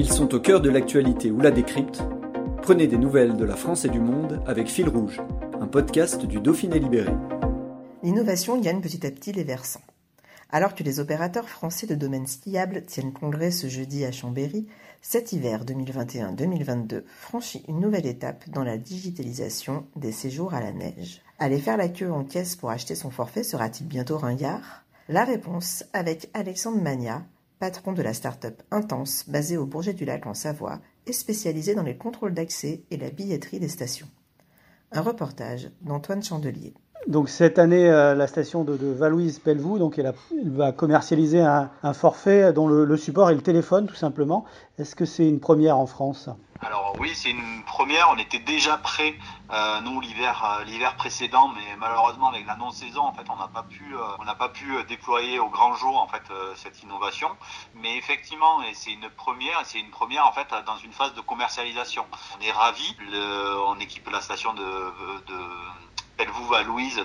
Ils sont au cœur de l'actualité ou la décrypte. Prenez des nouvelles de la France et du monde avec Fil Rouge, un podcast du Dauphiné Libéré. L'innovation gagne petit à petit les versants. Alors que les opérateurs français de domaines skiables tiennent congrès ce jeudi à Chambéry, cet hiver 2021-2022 franchit une nouvelle étape dans la digitalisation des séjours à la neige. Aller faire la queue en caisse pour acheter son forfait sera-t-il bientôt ringard? La réponse avec Alexandre Magna, patron de la start-up Intense basée au Bourget du Lac en Savoie et spécialisée dans les contrôles d'accès et la billetterie des stations. Un reportage d'Antoine Chandelier. Donc cette année, euh, la station de, Valouise Pelvoux, donc elle, va commercialiser un, forfait dont le, support est le téléphone tout simplement. Est-ce que c'est une première en France? Alors oui, c'est une première. On était déjà prêt, euh, nous l'hiver, euh, l'hiver précédent, mais malheureusement avec la non-saison, en fait, on n'a pas pu, on n'a pas pu déployer au grand jour en fait cette innovation. Mais effectivement, et c'est une première, c'est une première en fait dans une phase de commercialisation. On est ravis. on équipe la station de vous à Louise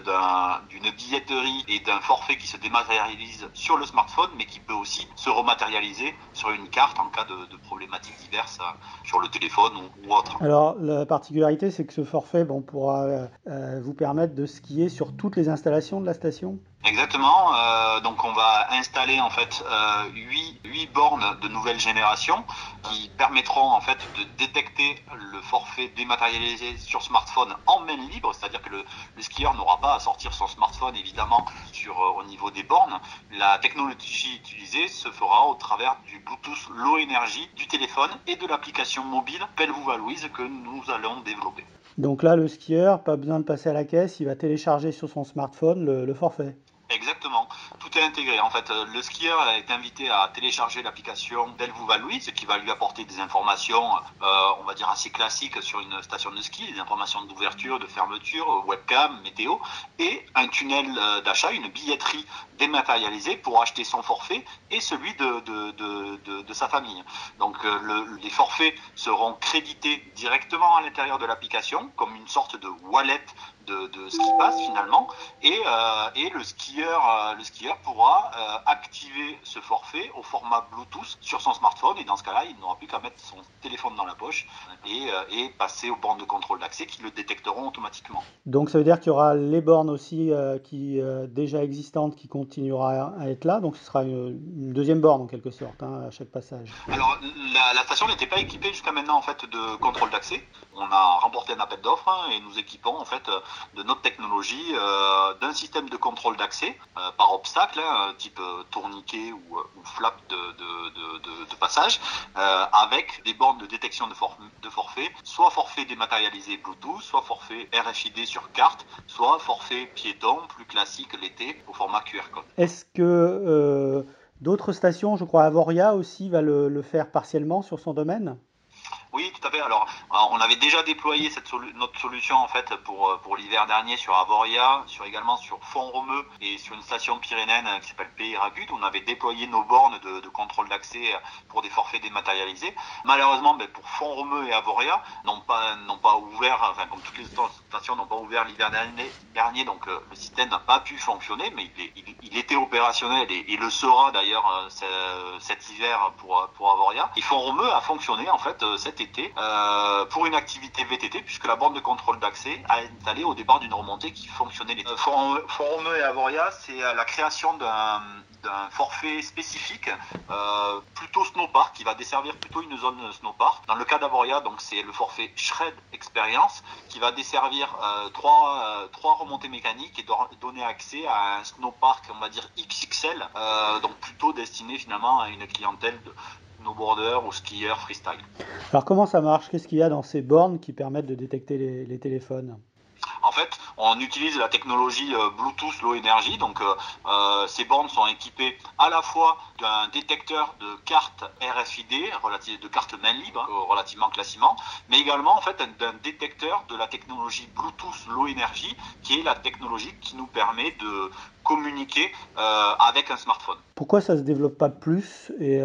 d'une billetterie et d'un forfait qui se dématérialise sur le smartphone, mais qui peut aussi se rematérialiser sur une carte en cas de, problématiques diverses euh, sur le téléphone ou, autre. Alors, la particularité, c'est que ce forfait pourra euh, vous permettre de skier sur toutes les installations de la station Exactement. Euh, donc on va installer en fait euh, 8, 8, bornes de nouvelle génération qui permettront en fait de détecter le forfait dématérialisé sur smartphone en main libre, c'est-à-dire que le, le skieur n'aura pas à sortir son smartphone évidemment sur euh, au niveau des bornes. La technologie utilisée se fera au travers du Bluetooth Low Energy du téléphone et de l'application mobile Pelvou Louise que nous allons développer. Donc là, le skieur, pas besoin de passer à la caisse, il va télécharger sur son smartphone le forfait. Intégré. En fait, le skieur est invité à télécharger l'application Delvouva Louis, ce qui va lui apporter des informations, euh, on va dire assez classiques sur une station de ski, des informations d'ouverture, de fermeture, webcam, météo, et un tunnel euh, d'achat, une billetterie dématérialisée pour acheter son forfait et celui de, de, sa famille. Donc, euh, les forfaits seront crédités directement à l'intérieur de l'application comme une sorte de wallet de, ce qui passe finalement et, euh, et le skieur euh, le skieur pourra euh, activer ce forfait au format Bluetooth sur son smartphone et dans ce cas-là il n'aura plus qu'à mettre son téléphone dans la poche et, et passer aux bornes de contrôle d'accès qui le détecteront automatiquement. Donc ça veut dire qu'il y aura les bornes aussi qui déjà existantes qui continuera à être là donc ce sera une, deuxième borne en quelque sorte hein, à chaque passage. Alors la, la station n'était pas équipée jusqu'à maintenant en fait de contrôle d'accès. On a remporté un appel d'offres hein, et nous équipons en fait de notre technologie euh, d'un système de contrôle d'accès euh, par obstacle, hein, type euh, tourniquet ou, flap de, passage, avec des bornes de détection de, forfait, soit forfait dématérialisé Bluetooth, soit forfait RFID sur carte, soit forfait piéton plus classique l'été au format QR code. Est-ce que d'autres stations, je crois Avoria aussi, va le faire partiellement sur son domaine? Alors, on avait déjà déployé notre solution en fait pour euh, pour l'hiver dernier sur Avoria, sur également sur Font-Romeu et sur une station pyrénéenne qui s'appelle Pays Ragut. On avait déployé nos bornes de, contrôle d'accès pour des forfaits dématérialisés. Malheureusement, ben, pour Font-Romeu et Avoria n'ont pas pas ouvert, enfin comme toutes les stations n'ont pas ouvert l'hiver dernier, dernier, donc euh, le système n'a pas pu fonctionner, mais il, était opérationnel et, le sera d'ailleurs euh, cet hiver pour pour Avoria. Et Font-Romeu a fonctionné en fait cet euh, pour une activité VTT, puisque la borne de contrôle d'accès a installé au départ d'une remontée qui fonctionnait l'été. Euh, Forum et Avoria, c'est euh, la création d'un forfait spécifique, plutôt snowpark, qui va desservir plutôt une zone snowpark. Dans le cas d'Avoria, donc c'est le forfait Shred Experience, qui va desservir trois, trois remontées mécaniques et donner accès à un snowpark, on va dire XXL, donc plutôt destiné finalement à une clientèle de, snowboarder ou skieur freestyle. Alors comment ça marche? Qu'est-ce qu'il y a dans ces bornes qui permettent de détecter les, téléphones? En fait, on utilise la technologie Bluetooth Low Energy. Donc ces bornes sont équipées à la fois d'un détecteur de cartes RFID, de cartes main libre, hein, relativement classiquement, mais également en fait d'un détecteur de la technologie Bluetooth Low Energy, qui est la technologie qui nous permet de communiquer avec un smartphone. Pourquoi ça se développe pas plus et,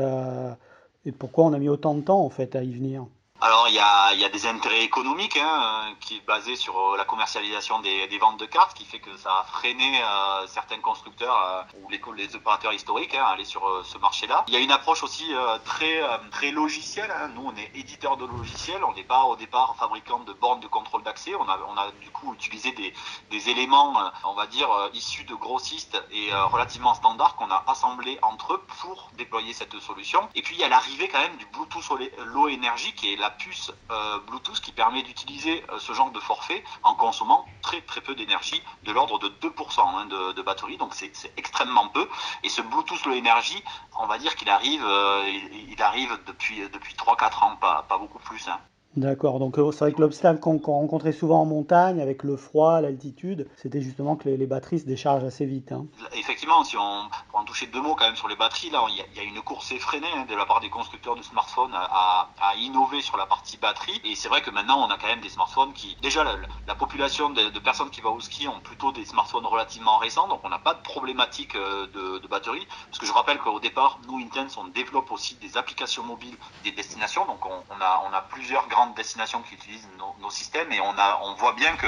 et pourquoi on a mis autant de temps en fait à y venir? Alors il y a, y a, des intérêts économiques hein, qui est basé sur euh, la commercialisation des, des, ventes de cartes, qui fait que ça a freiné euh, certains constructeurs euh, ou les, les, opérateurs historiques hein, à aller sur euh, ce marché-là. Il y a une approche aussi très très logicielle. Hein. Nous on est éditeur de logiciels, on n'est pas au départ fabricant de bornes de contrôle d'accès. On a, on a du coup utilisé des, des éléments, on va dire issus de grossistes et relativement standards qu'on a assemblés entre eux pour déployer cette solution. Et puis il y a l'arrivée quand même du Bluetooth Low Energy qui est la puce euh, Bluetooth qui permet d'utiliser euh, ce genre de forfait en consommant très très peu d'énergie, de l'ordre de 2% hein, de, batterie, donc c'est extrêmement peu. Et ce Bluetooth Low Energy, on va dire qu'il arrive, euh, il, arrive depuis, depuis 3-4 ans, pas, beaucoup plus. Hein. D'accord, donc euh, c'est vrai que l'obstacle qu'on rencontrait souvent en montagne avec le froid, l'altitude, c'était justement que les, batteries se déchargent assez vite. Hein. Effectivement, si on pour en toucher deux mots quand même sur les batteries, là il y, a, une course effrénée hein, de la part des constructeurs de smartphones à, innover sur la partie batterie. Et c'est vrai que maintenant on a quand même des smartphones qui, déjà la, population de, personnes qui va au ski ont plutôt des smartphones relativement récents, donc on n'a pas de problématique euh, de, batterie. Parce que je rappelle qu'au départ, nous Intense, on développe aussi des applications mobiles des destinations, donc on, a plusieurs grandes destinations qui utilisent nos, systèmes et on, a, on voit bien que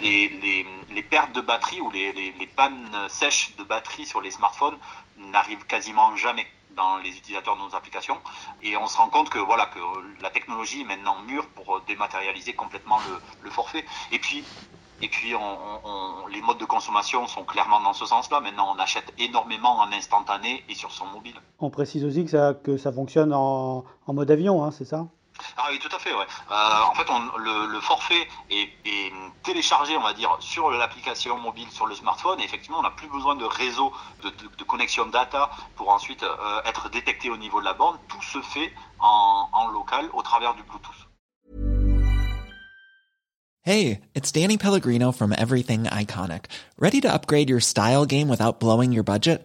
les, les, pertes de batterie ou les, les, pannes sèches de batterie sur les smartphones n'arrivent quasiment jamais dans les utilisateurs de nos applications et on se rend compte que voilà que la technologie est maintenant mûre pour dématérialiser complètement le, le forfait et puis et puis, les modes de consommation sont clairement dans ce sens-là. Maintenant, on achète énormément en instantané et sur son mobile. On précise aussi que ça, que ça fonctionne en, en mode avion, hein, c'est ça? Ah oui, tout à fait. Ouais. Euh, en fait, on, le, le, forfait est, téléchargé, on va dire, sur l'application mobile, sur le smartphone. Et effectivement, on n'a plus besoin de réseau de, connexion data pour ensuite euh, être détecté au niveau de la bande. Tout se fait en, en local au travers du Bluetooth. Hey, it's Danny Pellegrino from Everything Iconic. Ready to upgrade your style game without blowing your budget?